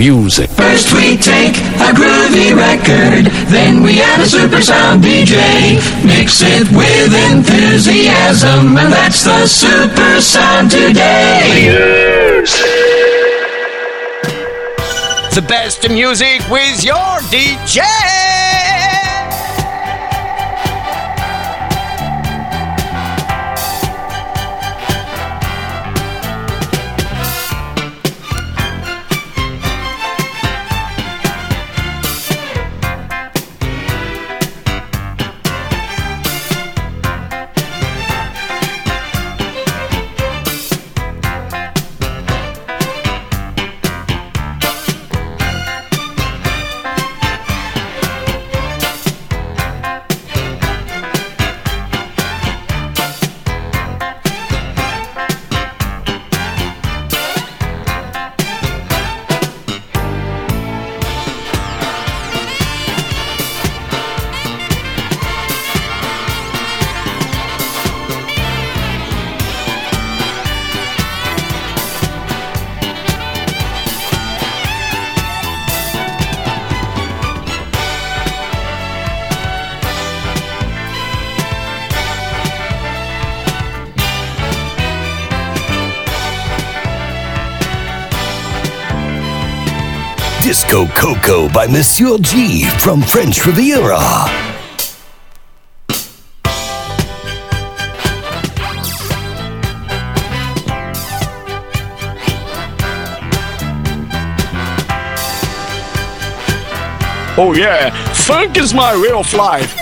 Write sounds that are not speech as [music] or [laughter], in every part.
music. First we take a groovy record, then we add a super sound DJ. Mix it with enthusiasm, and that's the super sound today. The best in music with your DJ. Disco Coco by Monsieur G from French Riviera. Oh yeah, funk is my way of life.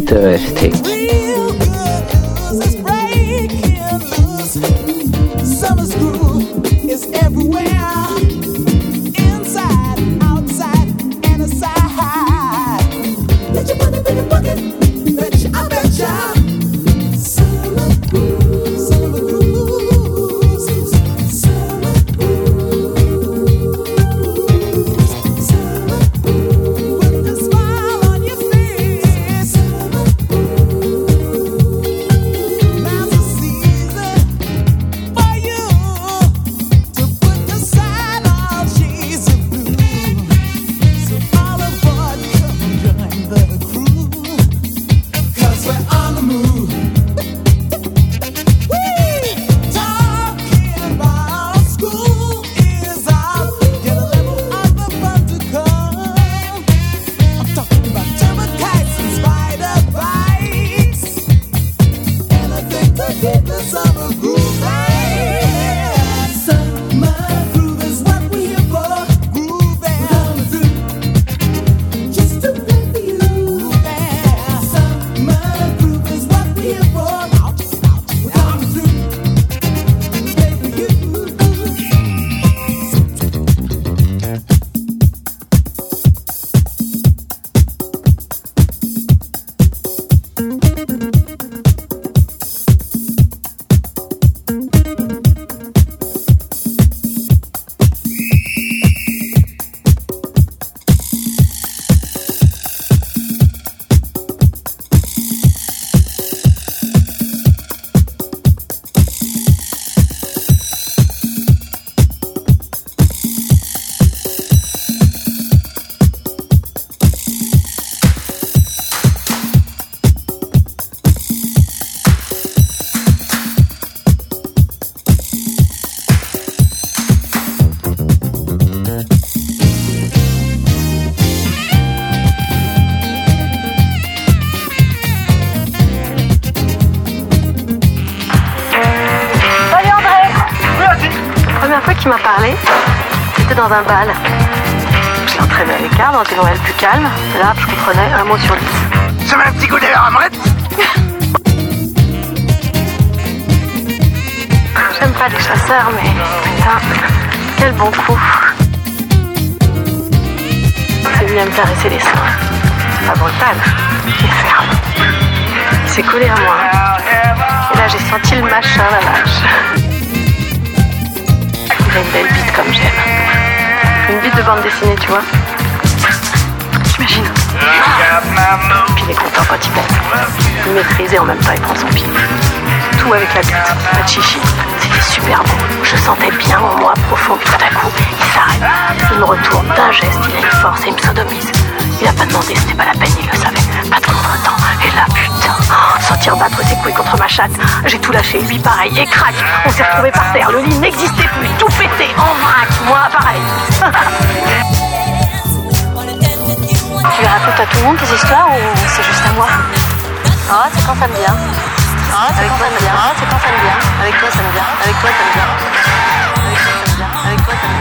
Interesting. Là, je comprenais un mot sur dix. Ma chatte. J'ai tout lâché, lui pareil, et crac, on s'est retrouvé par terre. Le lit n'existait plus, tout pété, en vrac. Moi, pareil. [laughs] tu les racontes à tout le monde tes histoires ou c'est juste à moi? Ah, c'est quand ça me vient. Ah, c'est quand ça me vient. Ah, c'est quand ça me vient. Avec toi, ça me vient. Avec toi, ça me vient. Avec toi, ça me vient. Avec toi, ça me vient.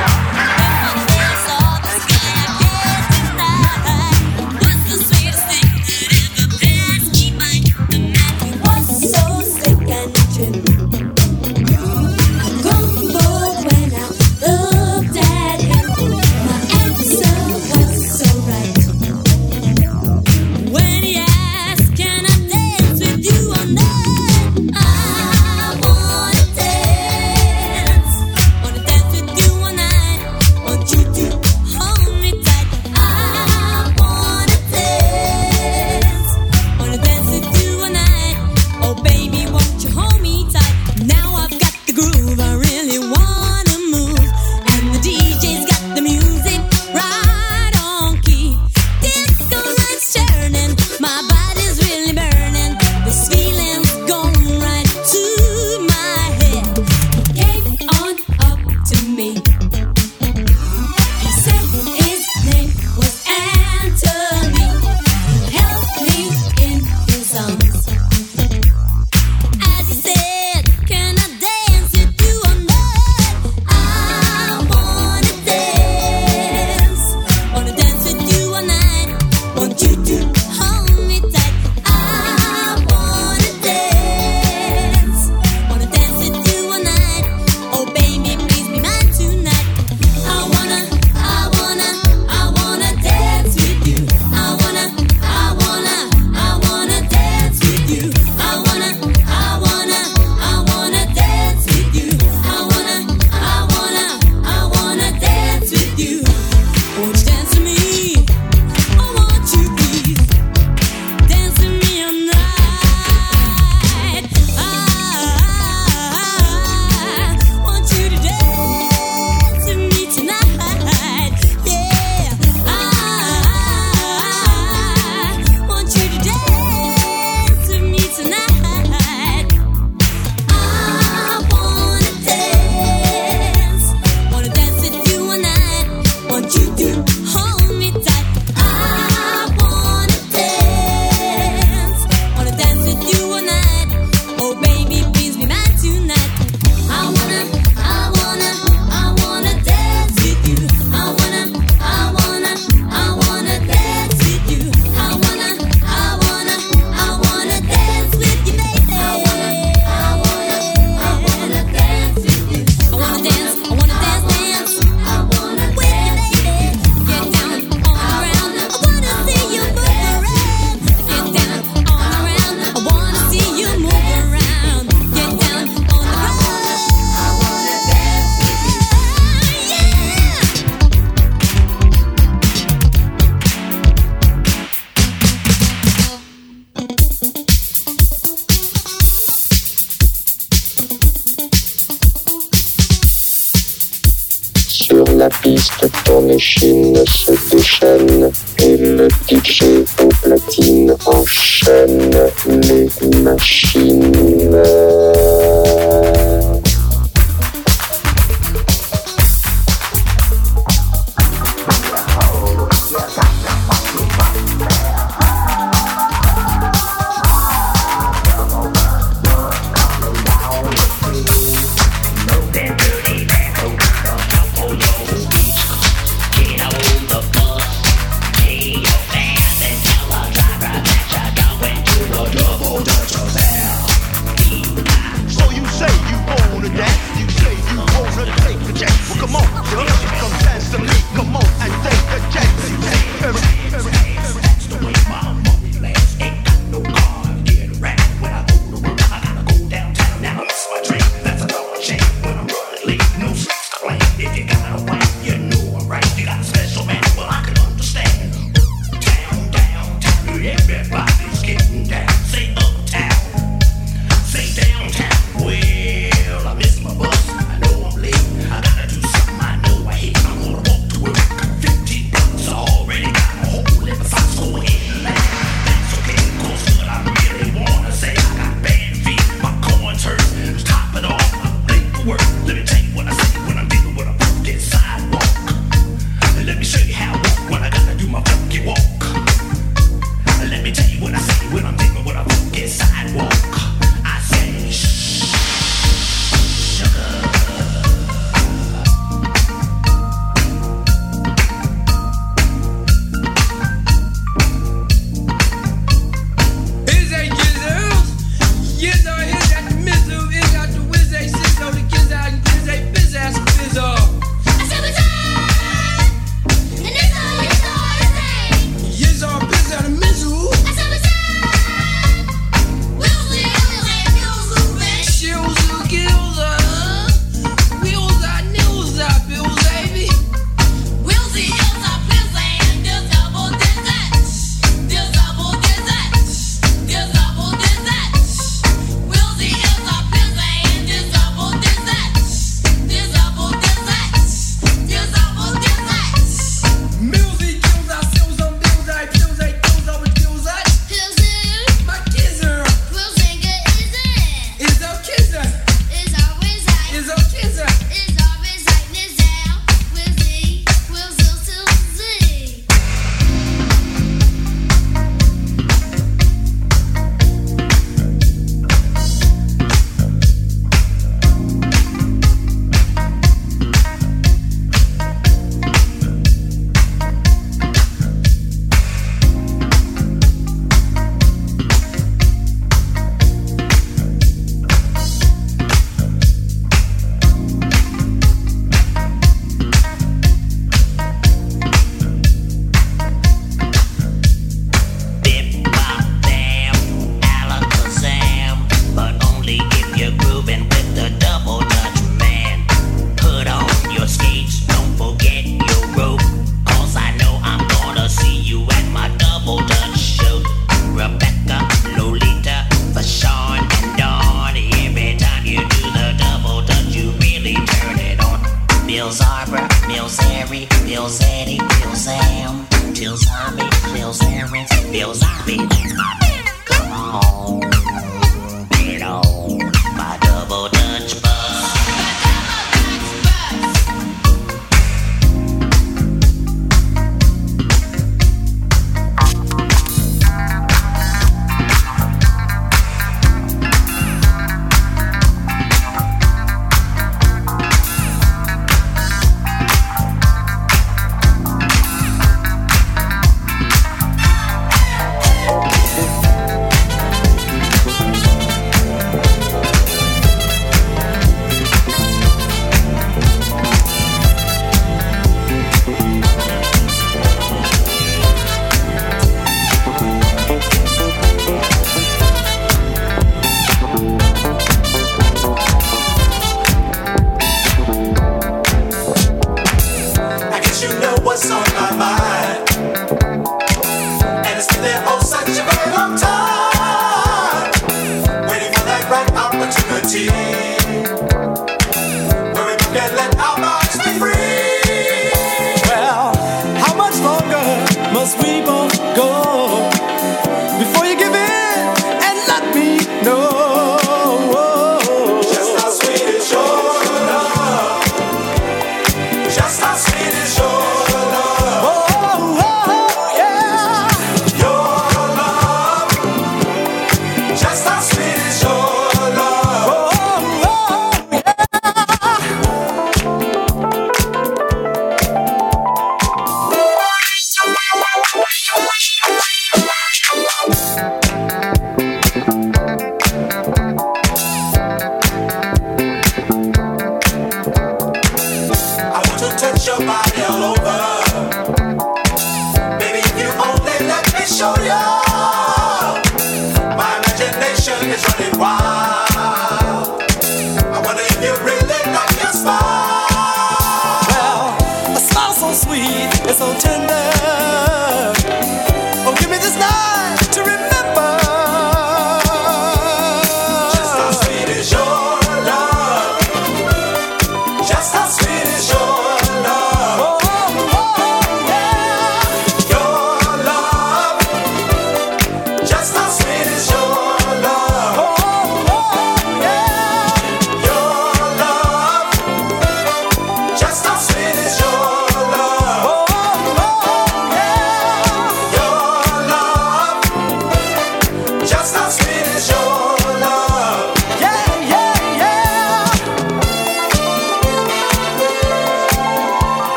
Piste, ton échine se déchaîne et le DJ au platine enchaîne les machines.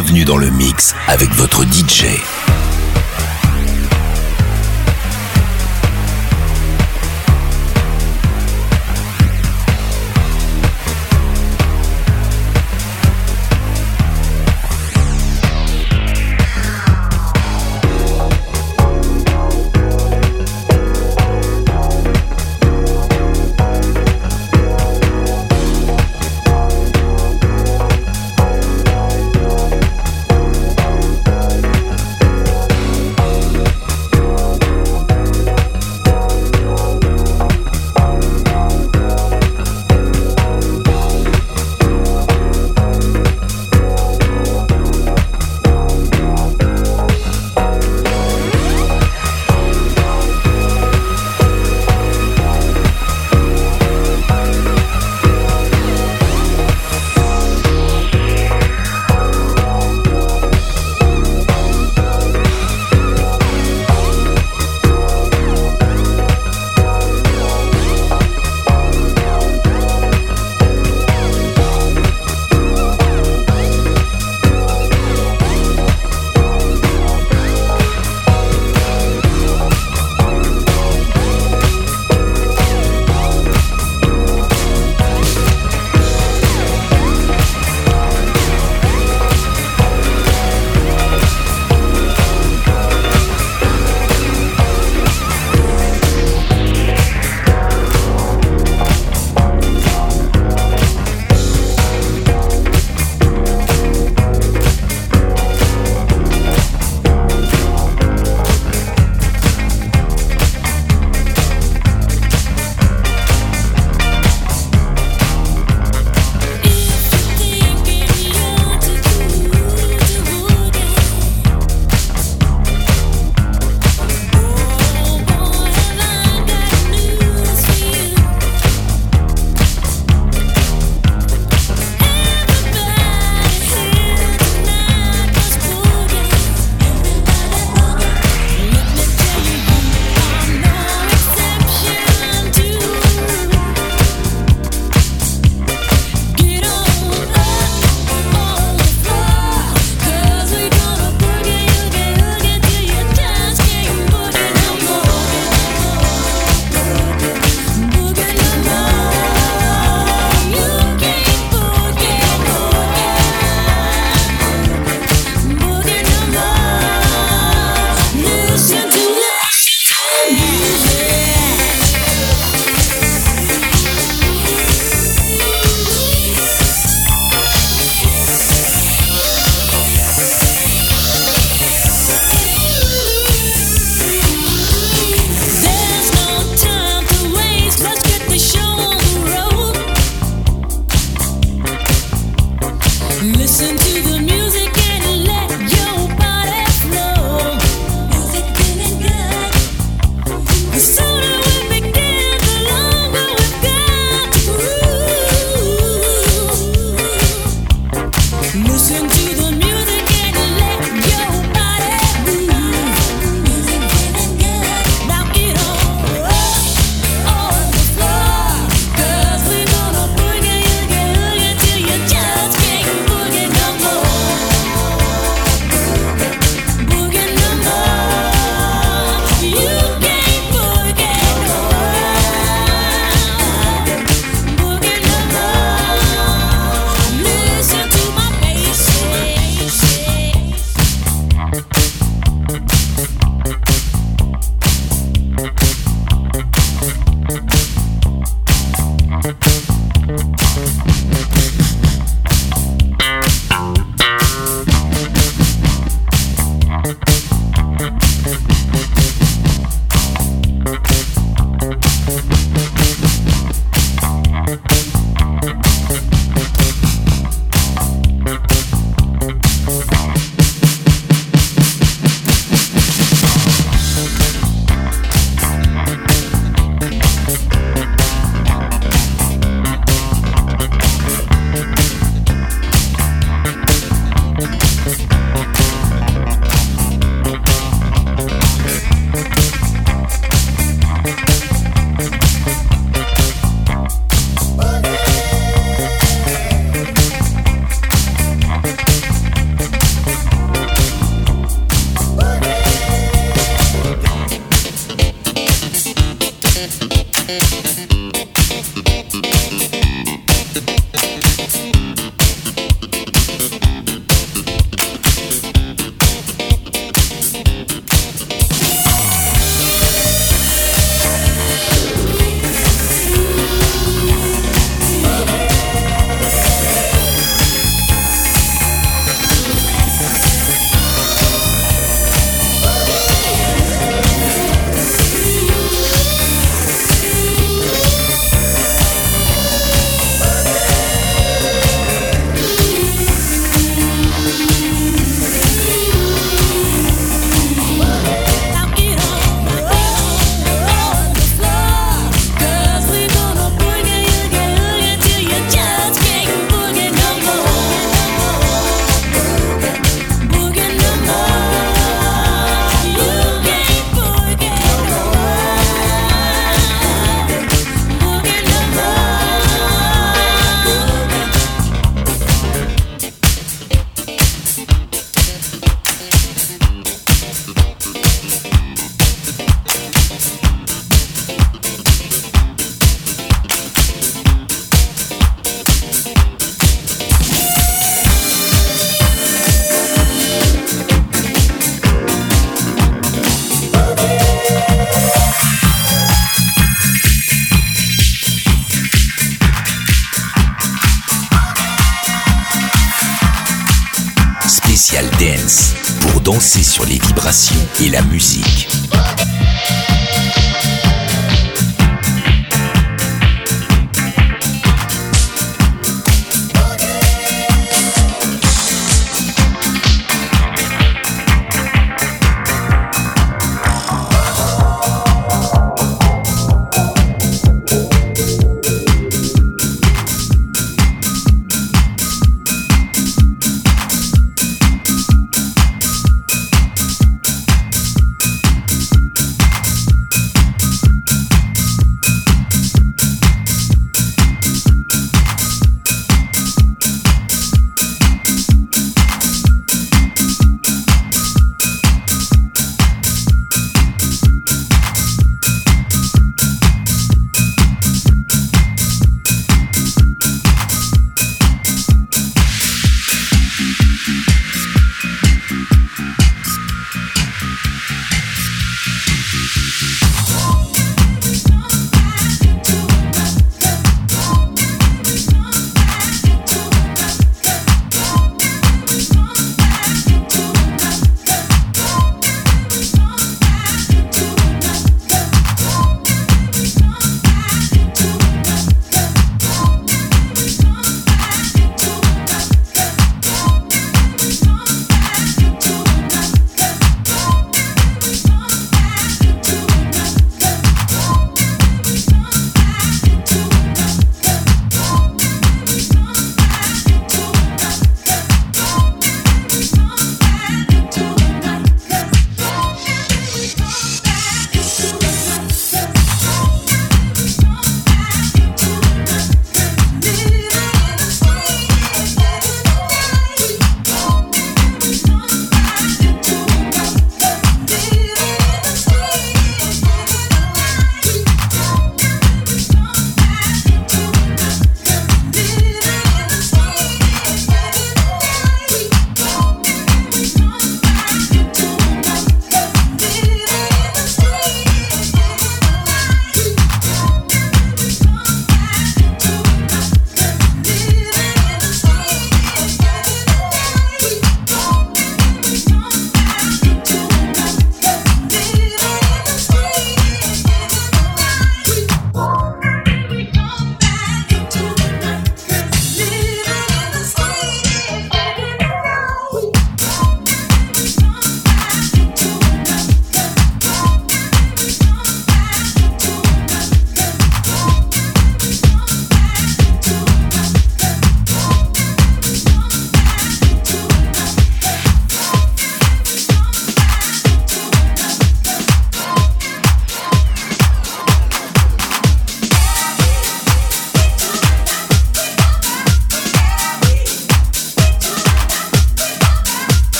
Bienvenue dans le mix avec votre DJ.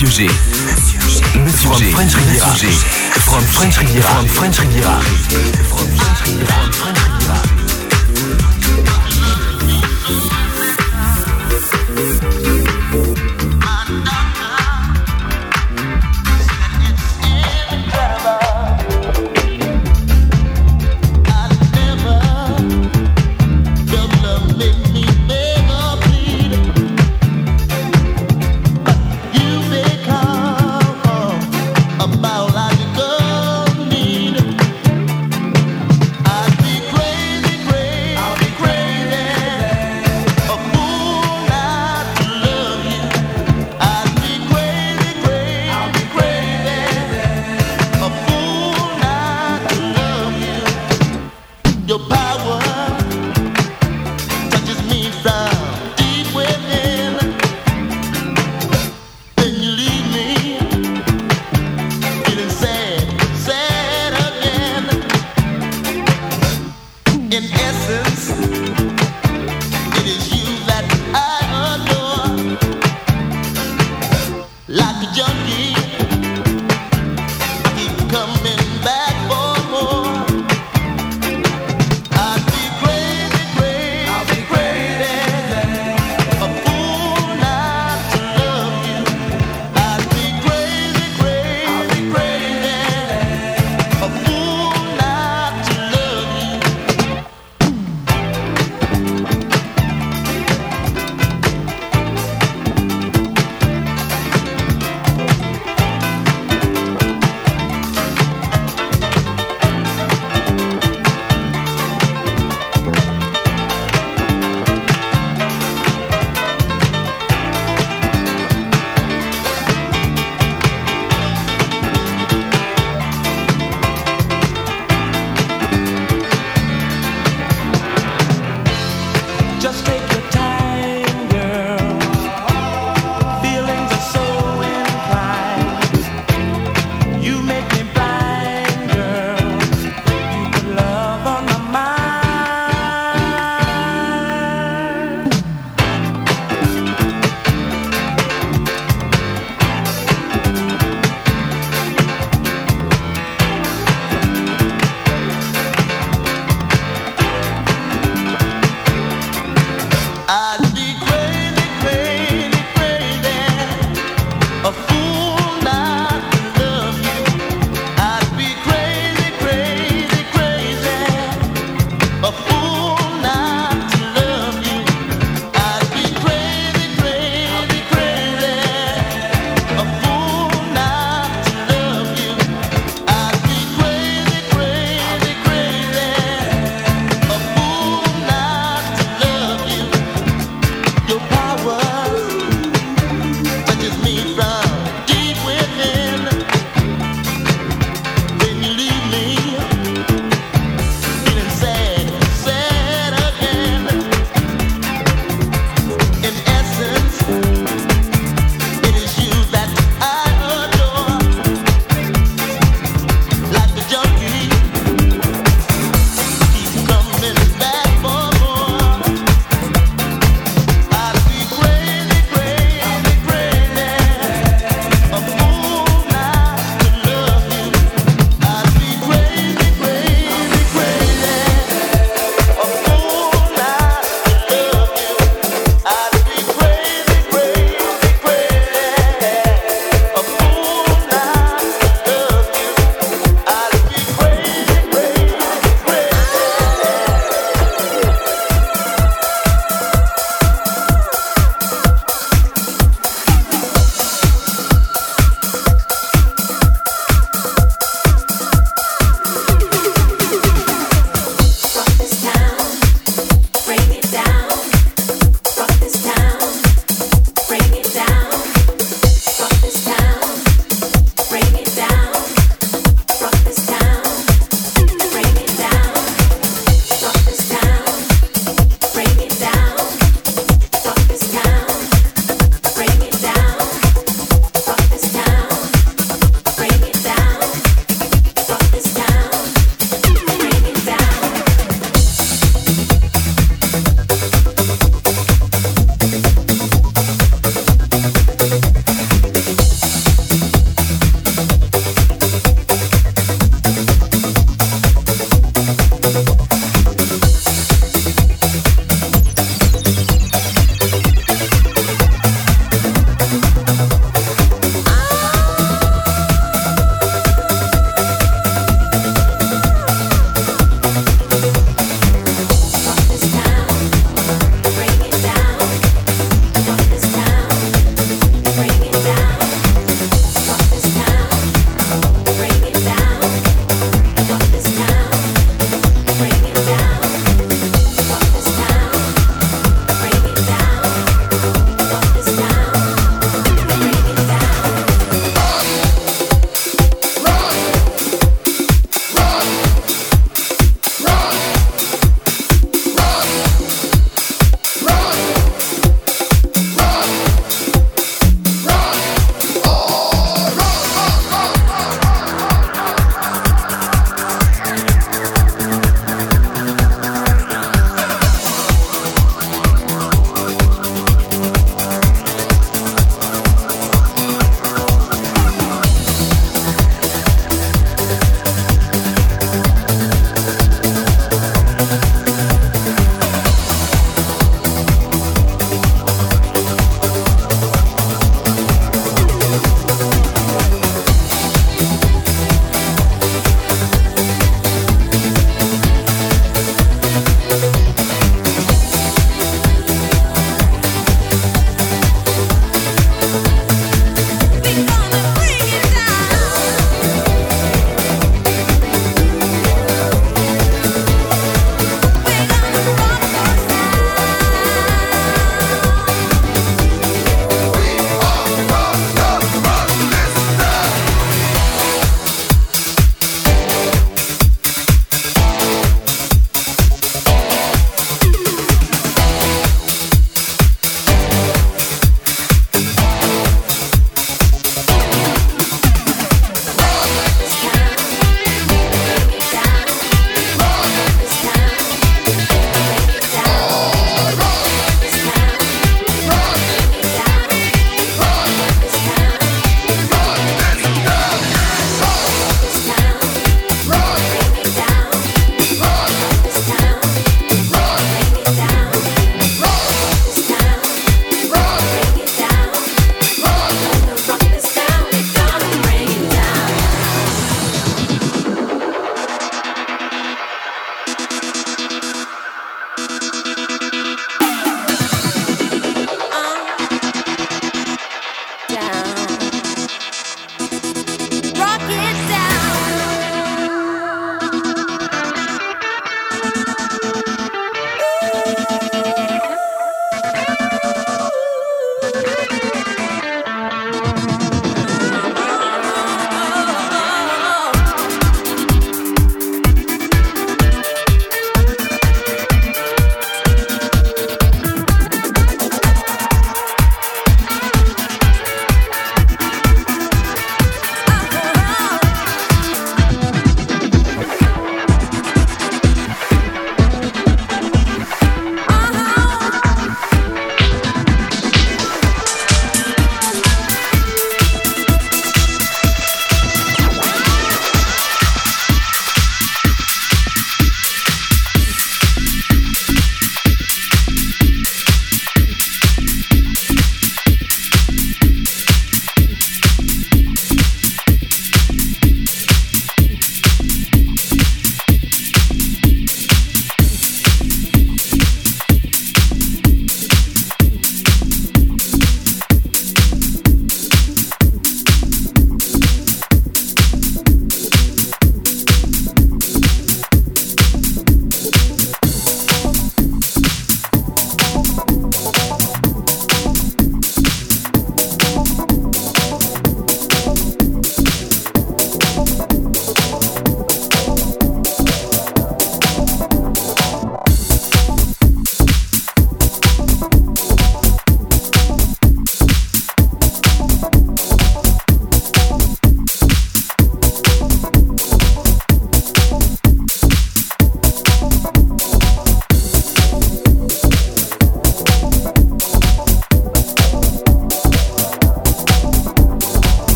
Monsieur G. Monsieur G. French Riviera. From French Riviera. From French Riviera. From French Riviera.